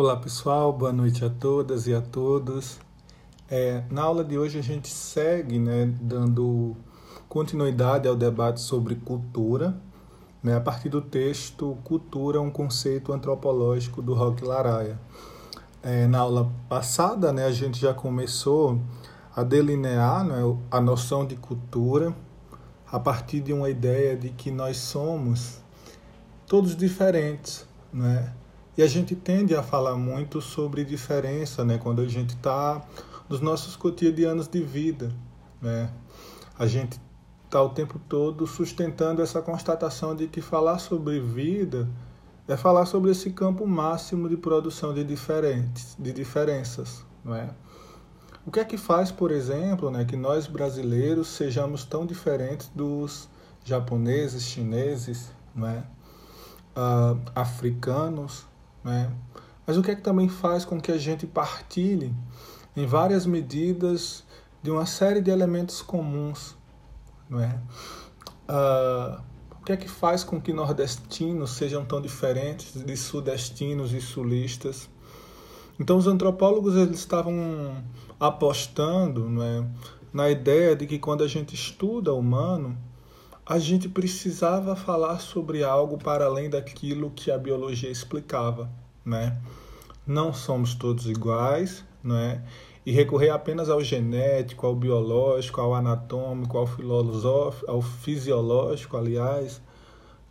Olá pessoal, boa noite a todas e a todos. É, na aula de hoje a gente segue né, dando continuidade ao debate sobre cultura, né, a partir do texto Cultura, um conceito antropológico do Roque Laraia. É, na aula passada né, a gente já começou a delinear né, a noção de cultura a partir de uma ideia de que nós somos todos diferentes, né? E a gente tende a falar muito sobre diferença, né? Quando a gente está nos nossos cotidianos de vida, né? A gente está o tempo todo sustentando essa constatação de que falar sobre vida é falar sobre esse campo máximo de produção de diferentes, de diferenças, não é? O que é que faz, por exemplo, né, que nós brasileiros sejamos tão diferentes dos japoneses, chineses, não é? Uh, africanos, né? Mas o que é que também faz com que a gente partilhe em várias medidas de uma série de elementos comuns, não é? Uh, o que é que faz com que nordestinos sejam tão diferentes de sudestinos e sulistas? Então os antropólogos eles estavam apostando, não é, na ideia de que quando a gente estuda o humano, a gente precisava falar sobre algo para além daquilo que a biologia explicava, né? Não somos todos iguais, né? E recorrer apenas ao genético, ao biológico, ao anatômico, ao filosófico, ao fisiológico, aliás,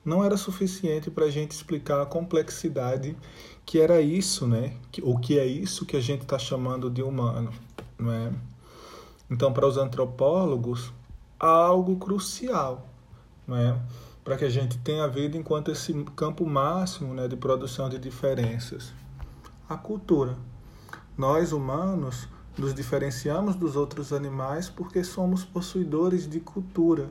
não era suficiente para a gente explicar a complexidade que era isso, né? O que é isso que a gente está chamando de humano, né? Então, para os antropólogos, há algo crucial né, para que a gente tenha vida enquanto esse campo máximo né, de produção de diferenças. A cultura. Nós, humanos, nos diferenciamos dos outros animais porque somos possuidores de cultura.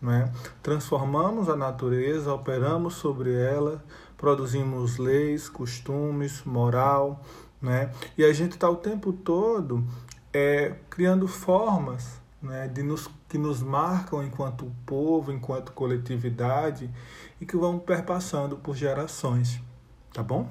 Né? Transformamos a natureza, operamos sobre ela, produzimos leis, costumes, moral, né? e a gente está o tempo todo é, criando formas né, de nos, que nos marcam enquanto povo, enquanto coletividade e que vão perpassando por gerações. Tá bom?